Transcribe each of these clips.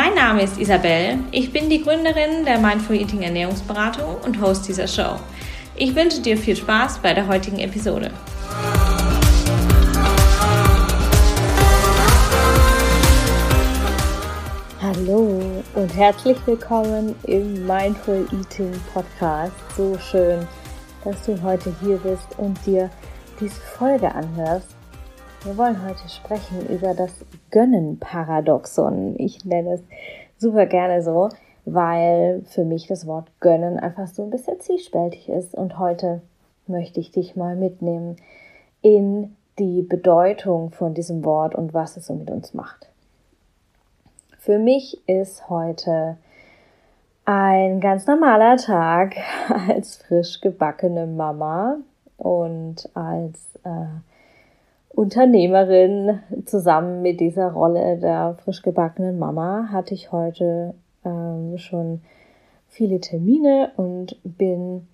Mein Name ist Isabel, ich bin die Gründerin der Mindful Eating Ernährungsberatung und Host dieser Show. Ich wünsche dir viel Spaß bei der heutigen Episode. Hallo und herzlich willkommen im Mindful Eating Podcast. So schön, dass du heute hier bist und dir diese Folge anhörst. Wir wollen heute sprechen über das Gönnen-Paradoxon. Ich nenne es super gerne so, weil für mich das Wort Gönnen einfach so ein bisschen zwiespältig ist. Und heute möchte ich dich mal mitnehmen in die Bedeutung von diesem Wort und was es so mit uns macht. Für mich ist heute ein ganz normaler Tag als frisch gebackene Mama und als äh, Unternehmerin zusammen mit dieser Rolle der frisch gebackenen Mama hatte ich heute ähm, schon viele Termine und bin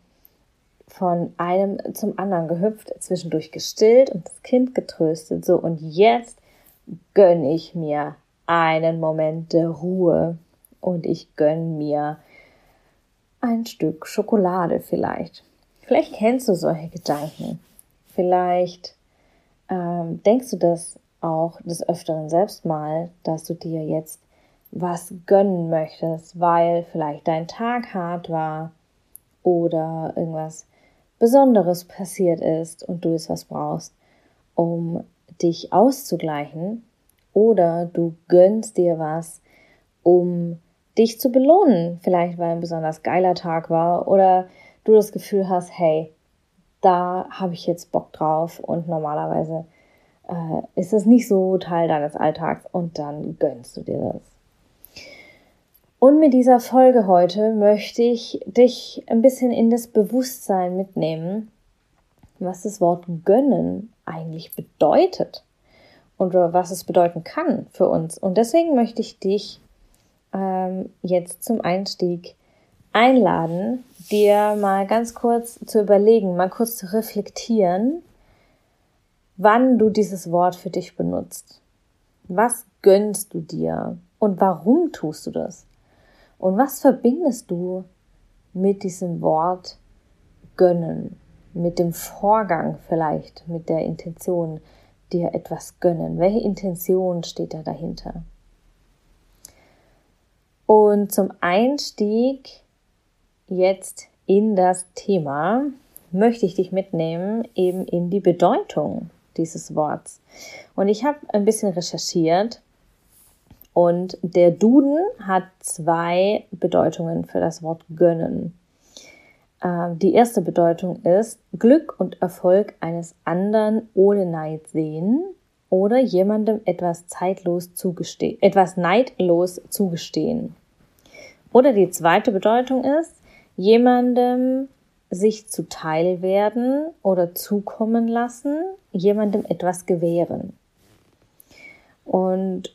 von einem zum anderen gehüpft, zwischendurch gestillt und das Kind getröstet. So, und jetzt gönne ich mir einen Moment der Ruhe und ich gönne mir ein Stück Schokolade vielleicht. Vielleicht kennst du solche Gedanken. Vielleicht ähm, denkst du das auch des Öfteren selbst mal, dass du dir jetzt was gönnen möchtest, weil vielleicht dein Tag hart war oder irgendwas Besonderes passiert ist und du jetzt was brauchst, um dich auszugleichen? Oder du gönnst dir was, um dich zu belohnen, vielleicht weil ein besonders geiler Tag war oder du das Gefühl hast, hey, da habe ich jetzt Bock drauf und normalerweise äh, ist es nicht so Teil deines Alltags und dann gönnst du dir das. Und mit dieser Folge heute möchte ich dich ein bisschen in das Bewusstsein mitnehmen, was das Wort gönnen eigentlich bedeutet und was es bedeuten kann für uns. Und deswegen möchte ich dich ähm, jetzt zum Einstieg einladen, dir mal ganz kurz zu überlegen, mal kurz zu reflektieren, wann du dieses Wort für dich benutzt. Was gönnst du dir und warum tust du das? Und was verbindest du mit diesem Wort gönnen? Mit dem Vorgang vielleicht, mit der Intention, dir etwas gönnen? Welche Intention steht da dahinter? Und zum Einstieg jetzt in das Thema möchte ich dich mitnehmen, eben in die Bedeutung dieses Worts. Und ich habe ein bisschen recherchiert und der Duden hat zwei Bedeutungen für das Wort gönnen. Ähm, die erste Bedeutung ist Glück und Erfolg eines anderen ohne Neid sehen oder jemandem etwas zeitlos zugestehen, etwas neidlos zugestehen. Oder die zweite Bedeutung ist jemandem sich zuteil werden oder zukommen lassen, jemandem etwas gewähren. Und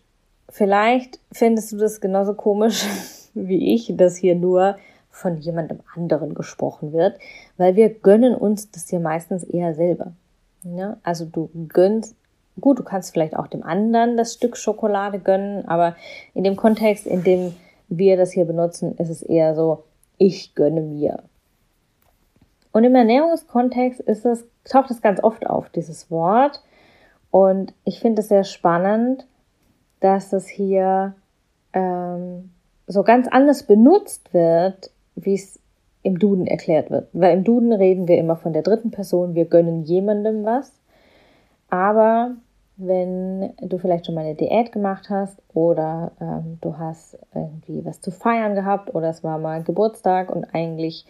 vielleicht findest du das genauso komisch wie ich, dass hier nur von jemandem anderen gesprochen wird, weil wir gönnen uns das hier meistens eher selber. Ja? Also du gönnst, gut, du kannst vielleicht auch dem anderen das Stück Schokolade gönnen, aber in dem Kontext, in dem wir das hier benutzen, ist es eher so, ich gönne mir. Und im Ernährungskontext ist es, taucht es ganz oft auf, dieses Wort. Und ich finde es sehr spannend, dass es hier ähm, so ganz anders benutzt wird, wie es im Duden erklärt wird. Weil im Duden reden wir immer von der dritten Person, wir gönnen jemandem was. Aber wenn du vielleicht schon mal eine Diät gemacht hast oder ähm, du hast irgendwie was zu feiern gehabt oder es war mal Geburtstag und eigentlich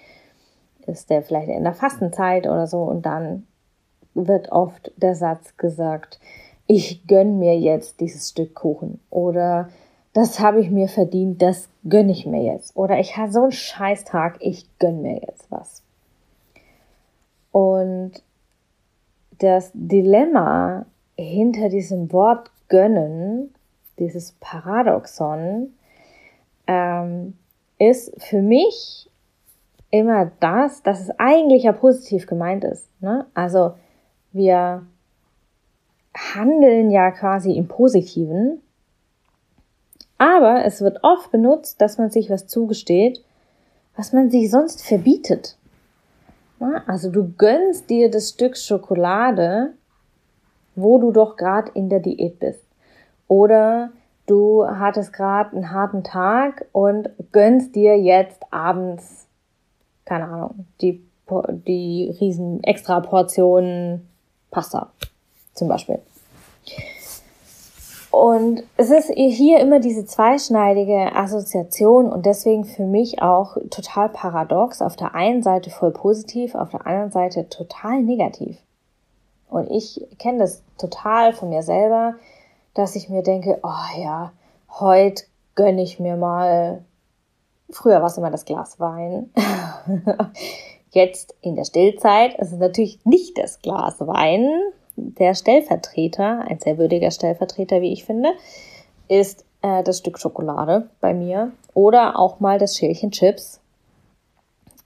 ist der vielleicht in der Fastenzeit oder so und dann wird oft der Satz gesagt, ich gönn mir jetzt dieses Stück Kuchen oder das habe ich mir verdient, das gönne ich mir jetzt. Oder ich habe so einen Scheißtag, ich gönne mir jetzt was. Und das Dilemma hinter diesem Wort gönnen, dieses Paradoxon, ähm, ist für mich immer das, dass es eigentlich ja positiv gemeint ist. Ne? Also wir handeln ja quasi im Positiven, aber es wird oft benutzt, dass man sich was zugesteht, was man sich sonst verbietet. Also du gönnst dir das Stück Schokolade, wo du doch gerade in der Diät bist. Oder du hattest gerade einen harten Tag und gönnst dir jetzt abends, keine Ahnung, die, die riesen extra Portionen Pasta zum Beispiel. Und es ist hier immer diese zweischneidige Assoziation und deswegen für mich auch total paradox. Auf der einen Seite voll positiv, auf der anderen Seite total negativ. Und ich kenne das total von mir selber, dass ich mir denke, oh ja, heute gönne ich mir mal, früher war es immer das Glas Wein. Jetzt in der Stillzeit ist es natürlich nicht das Glas Wein, der Stellvertreter, ein sehr würdiger Stellvertreter, wie ich finde, ist äh, das Stück Schokolade bei mir oder auch mal das Schälchen Chips.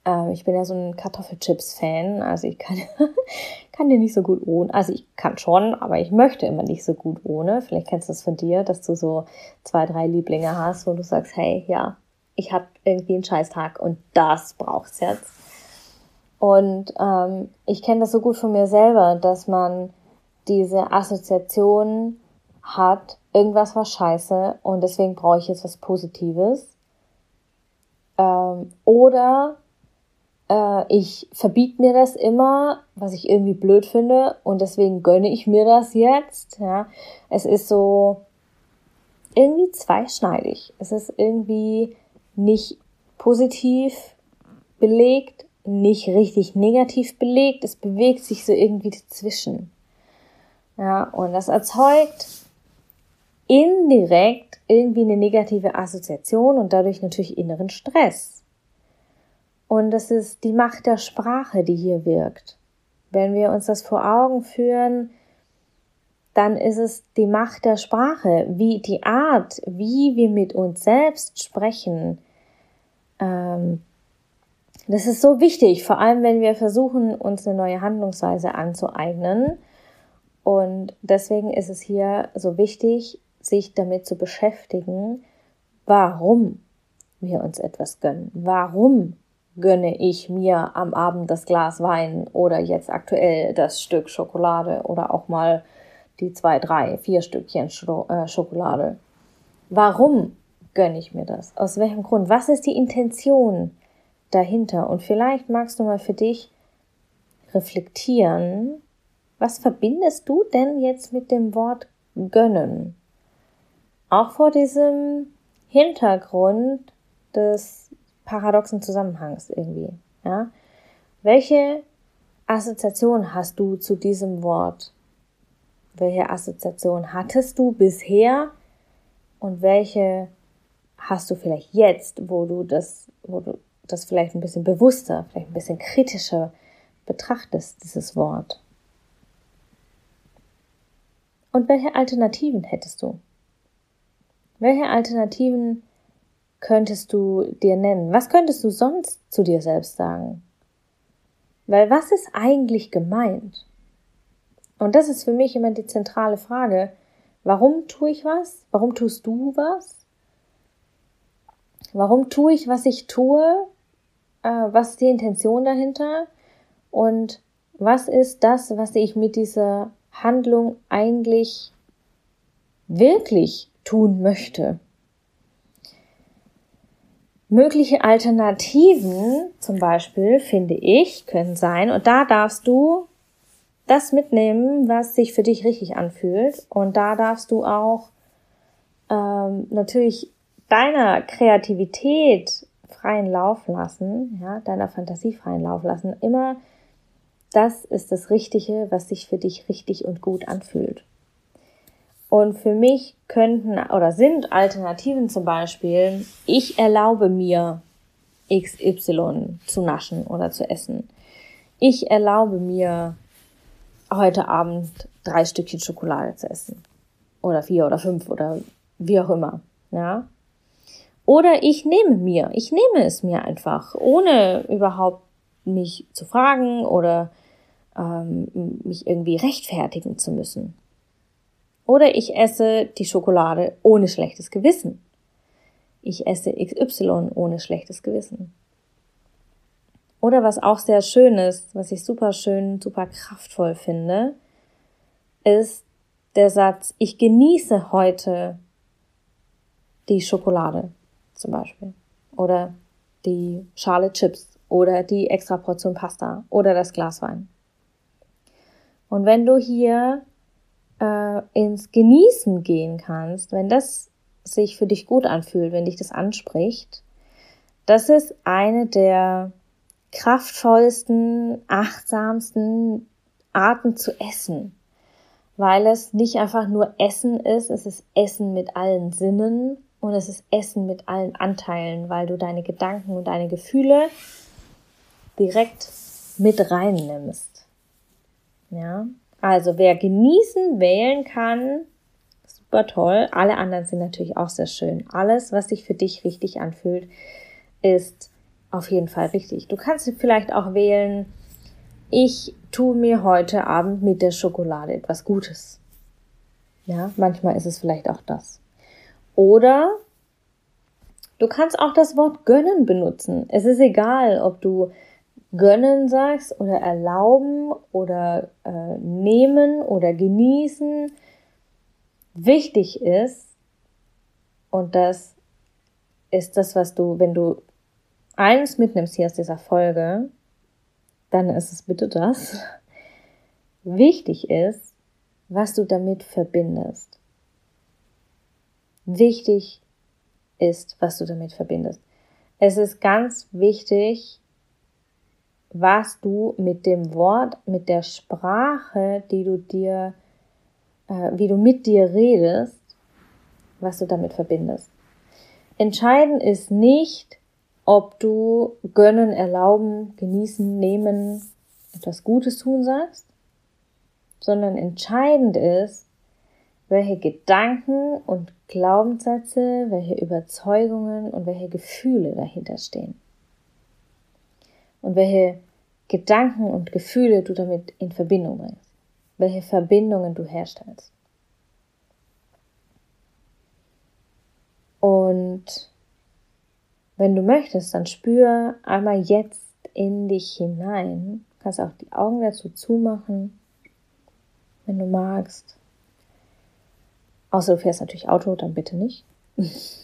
Äh, ich bin ja so ein Kartoffelchips-Fan, also ich kann, kann die nicht so gut ohne. Also ich kann schon, aber ich möchte immer nicht so gut ohne. Vielleicht kennst du das von dir, dass du so zwei, drei Lieblinge hast, wo du sagst, hey, ja, ich habe irgendwie einen Scheißtag und das braucht's jetzt. Und ähm, ich kenne das so gut von mir selber, dass man diese Assoziation hat, irgendwas war scheiße und deswegen brauche ich jetzt was Positives. Ähm, oder äh, ich verbiete mir das immer, was ich irgendwie blöd finde und deswegen gönne ich mir das jetzt. Ja, es ist so irgendwie zweischneidig. Es ist irgendwie nicht positiv belegt, nicht richtig negativ belegt. Es bewegt sich so irgendwie dazwischen. Ja, und das erzeugt indirekt irgendwie eine negative Assoziation und dadurch natürlich inneren Stress. Und das ist die Macht der Sprache, die hier wirkt. Wenn wir uns das vor Augen führen, dann ist es die Macht der Sprache, wie die Art, wie wir mit uns selbst sprechen. Ähm, das ist so wichtig, vor allem wenn wir versuchen, uns eine neue Handlungsweise anzueignen und deswegen ist es hier so wichtig, sich damit zu beschäftigen, warum wir uns etwas gönnen. Warum gönne ich mir am Abend das Glas Wein oder jetzt aktuell das Stück Schokolade oder auch mal die zwei, drei, vier Stückchen äh, Schokolade. Warum gönne ich mir das? Aus welchem Grund? Was ist die Intention dahinter? Und vielleicht magst du mal für dich reflektieren, was verbindest du denn jetzt mit dem Wort gönnen? Auch vor diesem Hintergrund des paradoxen Zusammenhangs irgendwie, ja? Welche Assoziation hast du zu diesem Wort? Welche Assoziation hattest du bisher und welche hast du vielleicht jetzt, wo du das, wo du das vielleicht ein bisschen bewusster, vielleicht ein bisschen kritischer betrachtest, dieses Wort? Und welche Alternativen hättest du? Welche Alternativen könntest du dir nennen? Was könntest du sonst zu dir selbst sagen? Weil was ist eigentlich gemeint? Und das ist für mich immer die zentrale Frage. Warum tue ich was? Warum tust du was? Warum tue ich, was ich tue? Äh, was ist die Intention dahinter? Und was ist das, was ich mit dieser Handlung eigentlich wirklich tun möchte. Mögliche Alternativen zum Beispiel, finde ich, können sein, und da darfst du das mitnehmen, was sich für dich richtig anfühlt. Und da darfst du auch ähm, natürlich deiner Kreativität freien Lauf lassen, ja, deiner Fantasie freien Lauf lassen. Immer das ist das Richtige, was sich für dich richtig und gut anfühlt. Und für mich könnten oder sind Alternativen zum Beispiel, ich erlaube mir XY zu naschen oder zu essen. Ich erlaube mir heute Abend drei Stückchen Schokolade zu essen. Oder vier oder fünf oder wie auch immer. Ja. Oder ich nehme mir, ich nehme es mir einfach, ohne überhaupt mich zu fragen oder ähm, mich irgendwie rechtfertigen zu müssen. Oder ich esse die Schokolade ohne schlechtes Gewissen. Ich esse XY ohne schlechtes Gewissen. Oder was auch sehr schön ist, was ich super schön, super kraftvoll finde, ist der Satz, ich genieße heute die Schokolade zum Beispiel. Oder die Schale Chips oder die extra Portion Pasta oder das Glas Wein. Und wenn du hier äh, ins Genießen gehen kannst, wenn das sich für dich gut anfühlt, wenn dich das anspricht, das ist eine der kraftvollsten, achtsamsten Arten zu essen, weil es nicht einfach nur Essen ist, es ist Essen mit allen Sinnen und es ist Essen mit allen Anteilen, weil du deine Gedanken und deine Gefühle direkt mit reinnimmst. Ja, also wer genießen wählen kann, super toll. Alle anderen sind natürlich auch sehr schön. Alles, was sich für dich richtig anfühlt, ist auf jeden Fall richtig. Du kannst vielleicht auch wählen, ich tue mir heute Abend mit der Schokolade etwas Gutes. Ja, manchmal ist es vielleicht auch das. Oder du kannst auch das Wort gönnen benutzen. Es ist egal, ob du gönnen sagst oder erlauben oder äh, nehmen oder genießen. Wichtig ist, und das ist das, was du, wenn du eins mitnimmst hier aus dieser Folge, dann ist es bitte das. Wichtig ist, was du damit verbindest. Wichtig ist, was du damit verbindest. Es ist ganz wichtig, was du mit dem Wort, mit der Sprache, die du dir, äh, wie du mit dir redest, was du damit verbindest. Entscheidend ist nicht, ob du gönnen, erlauben, genießen, nehmen, etwas Gutes tun sagst, sondern entscheidend ist, welche Gedanken und Glaubenssätze, welche Überzeugungen und welche Gefühle dahinter stehen und welche Gedanken und Gefühle du damit in Verbindung bringst, welche Verbindungen du herstellst. Und wenn du möchtest, dann spür einmal jetzt in dich hinein. Du kannst auch die Augen dazu zumachen, wenn du magst. Außer du fährst natürlich Auto, dann bitte nicht.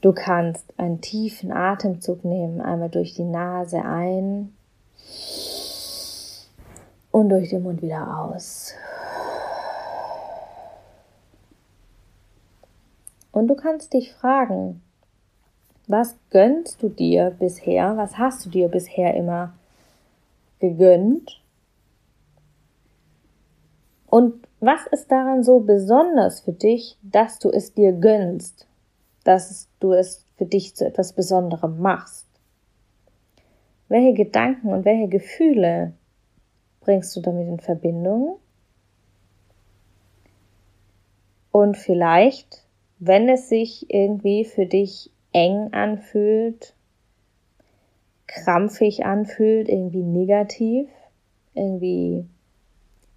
Du kannst einen tiefen Atemzug nehmen, einmal durch die Nase ein und durch den Mund wieder aus. Und du kannst dich fragen, was gönnst du dir bisher? Was hast du dir bisher immer gegönnt? Und was ist daran so besonders für dich, dass du es dir gönnst? Dass du es für dich zu etwas Besonderem machst? Welche Gedanken und welche Gefühle bringst du damit in Verbindung? Und vielleicht, wenn es sich irgendwie für dich eng anfühlt, krampfig anfühlt, irgendwie negativ, irgendwie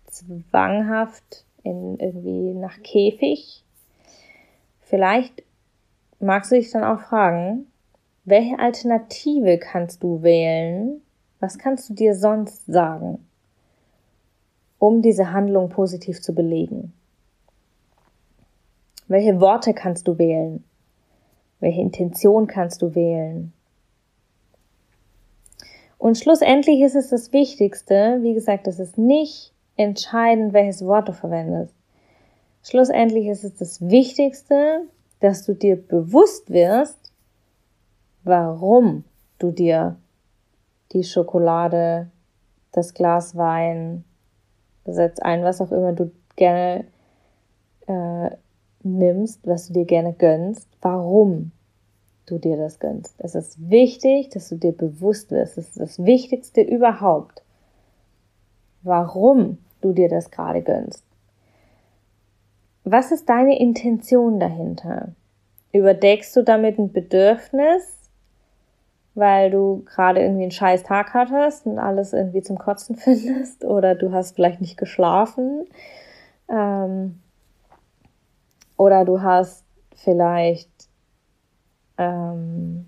zwanghaft, in irgendwie nach Käfig, vielleicht magst du dich dann auch fragen, welche Alternative kannst du wählen? Was kannst du dir sonst sagen, um diese Handlung positiv zu belegen? Welche Worte kannst du wählen? Welche Intention kannst du wählen? Und schlussendlich ist es das Wichtigste, wie gesagt, es ist nicht entscheidend, welches Wort du verwendest. Schlussendlich ist es das Wichtigste, dass du dir bewusst wirst, warum du dir die Schokolade, das Glas Wein, setz ein, was auch immer du gerne äh, nimmst, was du dir gerne gönnst, warum du dir das gönnst. Es ist wichtig, dass du dir bewusst wirst. Das ist das Wichtigste überhaupt. Warum du dir das gerade gönnst. Was ist deine Intention dahinter? Überdeckst du damit ein Bedürfnis, weil du gerade irgendwie einen scheiß Tag hattest und alles irgendwie zum Kotzen findest oder du hast vielleicht nicht geschlafen ähm, oder du hast vielleicht ähm,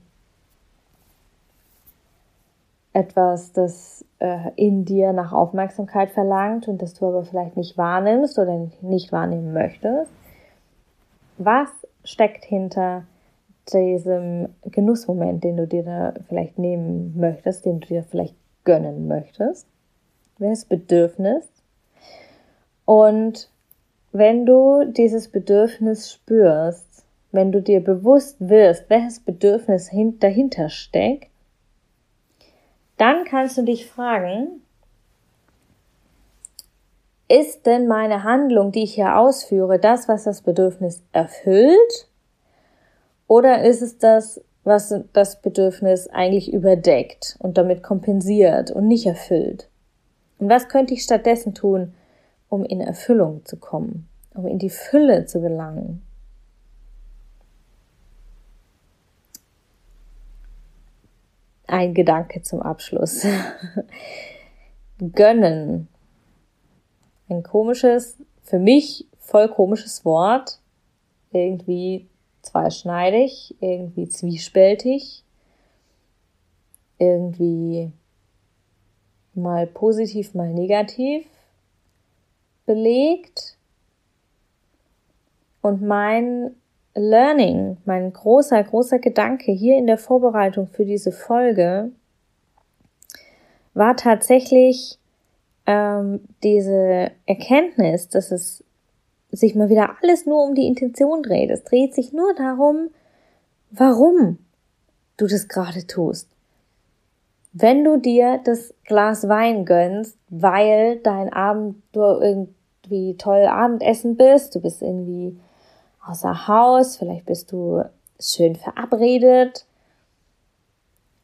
etwas, das äh, in dir nach Aufmerksamkeit verlangt und das du aber vielleicht nicht wahrnimmst oder nicht wahrnehmen möchtest. Was steckt hinter diesem Genussmoment, den du dir da vielleicht nehmen möchtest, den du dir vielleicht gönnen möchtest? Welches Bedürfnis? Und wenn du dieses Bedürfnis spürst, wenn du dir bewusst wirst, welches Bedürfnis dahinter steckt, dann kannst du dich fragen, ist denn meine Handlung, die ich hier ausführe, das, was das Bedürfnis erfüllt? Oder ist es das, was das Bedürfnis eigentlich überdeckt und damit kompensiert und nicht erfüllt? Und was könnte ich stattdessen tun, um in Erfüllung zu kommen, um in die Fülle zu gelangen? Ein Gedanke zum Abschluss. Gönnen. Ein komisches, für mich voll komisches Wort. Irgendwie zweischneidig, irgendwie zwiespältig, irgendwie mal positiv, mal negativ belegt. Und mein Learning, mein großer, großer Gedanke hier in der Vorbereitung für diese Folge war tatsächlich ähm, diese Erkenntnis, dass es sich mal wieder alles nur um die Intention dreht. Es dreht sich nur darum, warum du das gerade tust. Wenn du dir das Glas Wein gönnst, weil dein Abend du irgendwie toll Abendessen bist, du bist irgendwie außer Haus, vielleicht bist du schön verabredet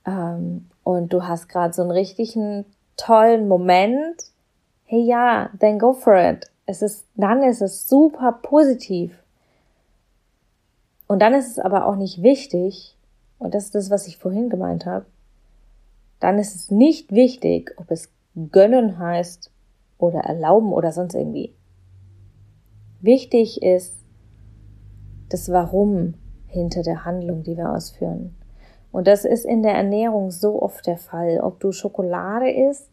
ähm, und du hast gerade so einen richtigen tollen Moment. Hey ja, then go for it. Es ist, dann ist es super positiv. Und dann ist es aber auch nicht wichtig, und das ist das, was ich vorhin gemeint habe, dann ist es nicht wichtig, ob es gönnen heißt oder erlauben oder sonst irgendwie. Wichtig ist, das Warum hinter der Handlung, die wir ausführen. Und das ist in der Ernährung so oft der Fall. Ob du Schokolade isst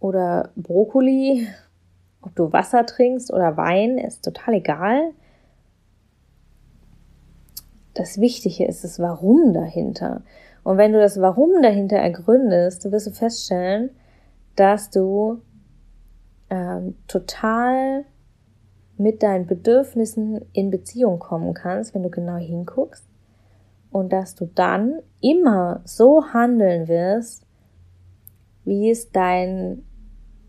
oder Brokkoli, ob du Wasser trinkst oder Wein, ist total egal. Das Wichtige ist das Warum dahinter. Und wenn du das Warum dahinter ergründest, wirst du feststellen, dass du ähm, total mit deinen Bedürfnissen in Beziehung kommen kannst, wenn du genau hinguckst. Und dass du dann immer so handeln wirst, wie es dein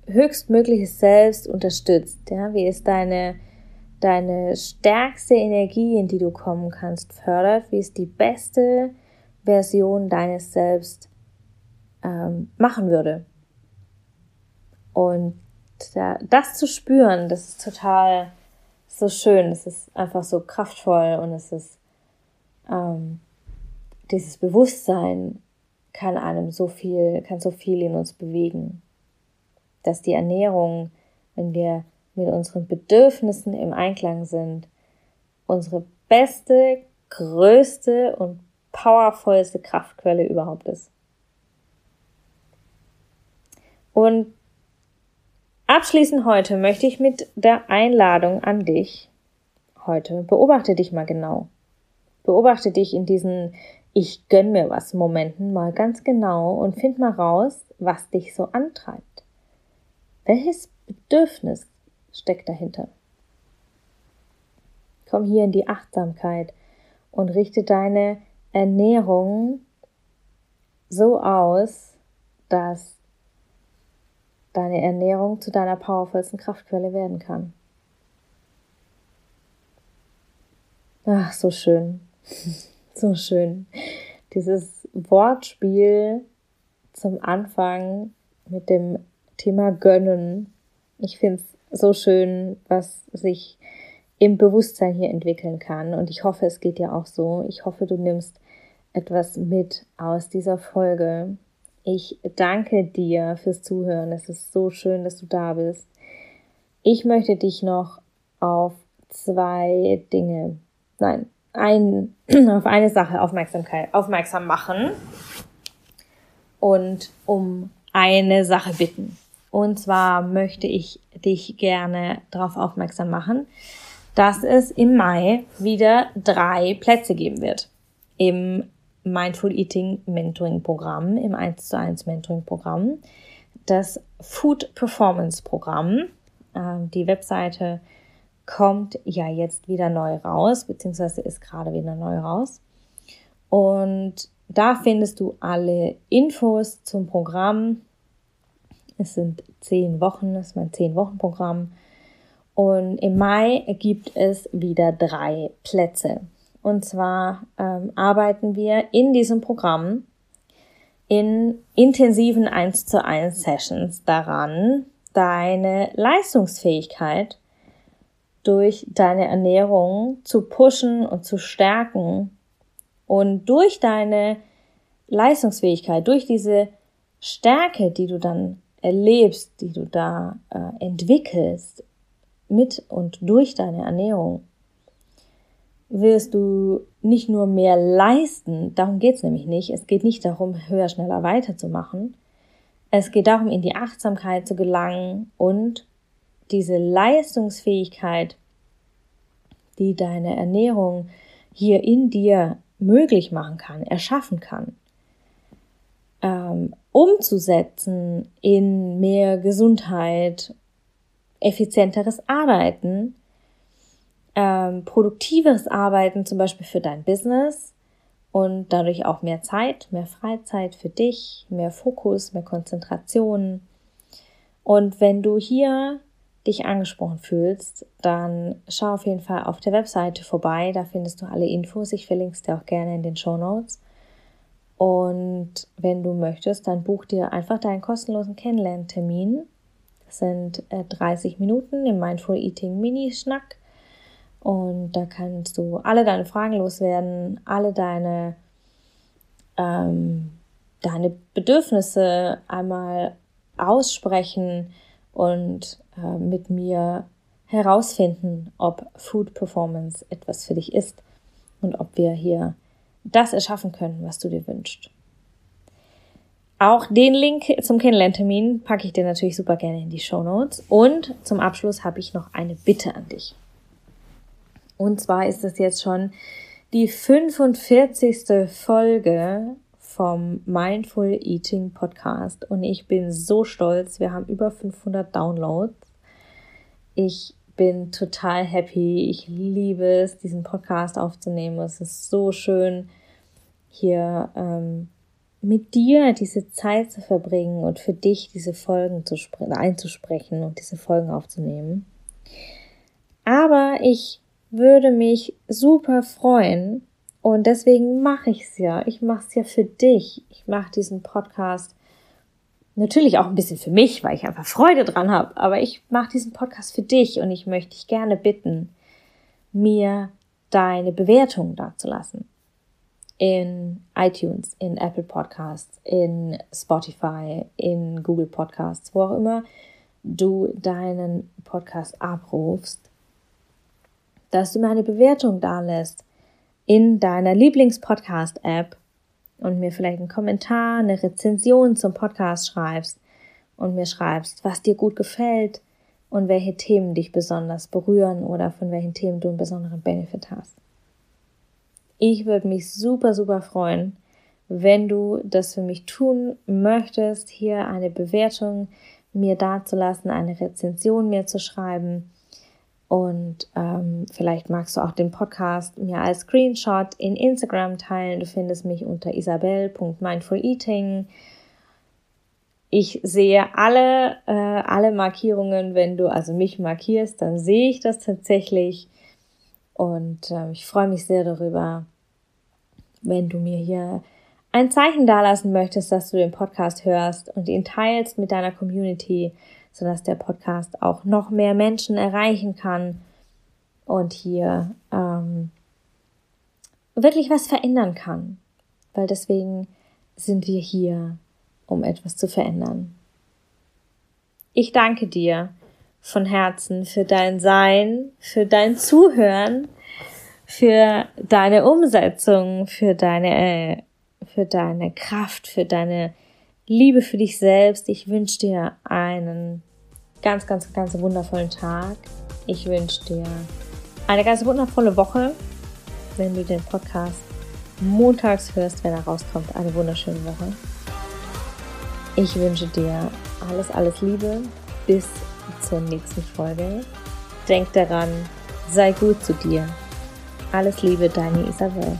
höchstmögliches Selbst unterstützt, ja, wie es deine, deine stärkste Energie, in die du kommen kannst, fördert, wie es die beste Version deines Selbst ähm, machen würde. Und das zu spüren, das ist total so schön, es ist einfach so kraftvoll und es ist ähm, dieses Bewusstsein kann einem so viel, kann so viel in uns bewegen. Dass die Ernährung, wenn wir mit unseren Bedürfnissen im Einklang sind, unsere beste, größte und powervollste Kraftquelle überhaupt ist. Und Abschließend heute möchte ich mit der Einladung an dich heute, beobachte dich mal genau. Beobachte dich in diesen Ich gönn mir was Momenten mal ganz genau und find mal raus, was dich so antreibt. Welches Bedürfnis steckt dahinter? Komm hier in die Achtsamkeit und richte deine Ernährung so aus, dass deine Ernährung zu deiner powervollsten Kraftquelle werden kann. Ach, so schön. So schön. Dieses Wortspiel zum Anfang mit dem Thema Gönnen. Ich finde es so schön, was sich im Bewusstsein hier entwickeln kann. Und ich hoffe, es geht dir auch so. Ich hoffe, du nimmst etwas mit aus dieser Folge. Ich danke dir fürs Zuhören. Es ist so schön, dass du da bist. Ich möchte dich noch auf zwei Dinge, nein, ein, auf eine Sache Aufmerksamkeit, aufmerksam machen und um eine Sache bitten. Und zwar möchte ich dich gerne darauf aufmerksam machen, dass es im Mai wieder drei Plätze geben wird. Im Mindful Eating Mentoring Programm, im 1 zu 1 Mentoring Programm, das Food Performance Programm. Ähm, die Webseite kommt ja jetzt wieder neu raus, beziehungsweise ist gerade wieder neu raus. Und da findest du alle Infos zum Programm. Es sind zehn Wochen, das ist mein zehn Wochen Programm. Und im Mai gibt es wieder drei Plätze. Und zwar ähm, arbeiten wir in diesem Programm in intensiven 1 zu 1 Sessions daran, deine Leistungsfähigkeit durch deine Ernährung zu pushen und zu stärken. Und durch deine Leistungsfähigkeit, durch diese Stärke, die du dann erlebst, die du da äh, entwickelst mit und durch deine Ernährung, wirst du nicht nur mehr leisten, darum geht's nämlich nicht, es geht nicht darum, höher, schneller weiterzumachen, es geht darum, in die Achtsamkeit zu gelangen und diese Leistungsfähigkeit, die deine Ernährung hier in dir möglich machen kann, erschaffen kann, ähm, umzusetzen in mehr Gesundheit, effizienteres Arbeiten, ähm, produktiveres Arbeiten, zum Beispiel für dein Business und dadurch auch mehr Zeit, mehr Freizeit für dich, mehr Fokus, mehr Konzentration. Und wenn du hier dich angesprochen fühlst, dann schau auf jeden Fall auf der Webseite vorbei. Da findest du alle Infos. Ich verlinke es dir auch gerne in den Show Notes. Und wenn du möchtest, dann buch dir einfach deinen kostenlosen Kennenlerntermin. Das sind äh, 30 Minuten im Mindful Eating Mini-Schnack. Und da kannst du alle deine Fragen loswerden, alle deine, ähm, deine Bedürfnisse einmal aussprechen und äh, mit mir herausfinden, ob Food Performance etwas für dich ist und ob wir hier das erschaffen können, was du dir wünschst. Auch den Link zum Kennenlerntermin packe ich dir natürlich super gerne in die Show Notes. Und zum Abschluss habe ich noch eine Bitte an dich. Und zwar ist es jetzt schon die 45. Folge vom Mindful Eating Podcast und ich bin so stolz. Wir haben über 500 Downloads. Ich bin total happy. Ich liebe es, diesen Podcast aufzunehmen. Es ist so schön, hier ähm, mit dir diese Zeit zu verbringen und für dich diese Folgen zu einzusprechen und diese Folgen aufzunehmen. Aber ich würde mich super freuen, und deswegen mache ich es ja. Ich mache es ja für dich. Ich mache diesen Podcast natürlich auch ein bisschen für mich, weil ich einfach Freude dran habe. Aber ich mache diesen Podcast für dich und ich möchte dich gerne bitten, mir deine Bewertung dazulassen. In iTunes, in Apple Podcasts, in Spotify, in Google Podcasts, wo auch immer du deinen Podcast abrufst, dass du mir eine Bewertung da lässt in deiner Lieblingspodcast-App und mir vielleicht einen Kommentar, eine Rezension zum Podcast schreibst und mir schreibst, was dir gut gefällt und welche Themen dich besonders berühren oder von welchen Themen du einen besonderen Benefit hast. Ich würde mich super, super freuen, wenn du das für mich tun möchtest, hier eine Bewertung mir dazulassen, eine Rezension mir zu schreiben und ähm, vielleicht magst du auch den Podcast mir als Screenshot in Instagram teilen. Du findest mich unter isabel.mindfuleating. Ich sehe alle, äh, alle Markierungen, wenn du also mich markierst, dann sehe ich das tatsächlich. Und äh, ich freue mich sehr darüber, wenn du mir hier ein Zeichen dalassen möchtest, dass du den Podcast hörst und ihn teilst mit deiner Community, sodass der Podcast auch noch mehr Menschen erreichen kann und hier ähm, wirklich was verändern kann. Weil deswegen sind wir hier, um etwas zu verändern. Ich danke dir von Herzen für dein Sein, für dein Zuhören, für deine Umsetzung, für deine, für deine Kraft, für deine Liebe für dich selbst. Ich wünsche dir einen ganz, ganz, ganz wundervollen Tag. Ich wünsche dir eine ganz wundervolle Woche, wenn du den Podcast montags hörst, wenn er rauskommt. Eine wunderschöne Woche. Ich wünsche dir alles, alles Liebe. Bis zur nächsten Folge. Denk daran, sei gut zu dir. Alles Liebe, deine Isabel.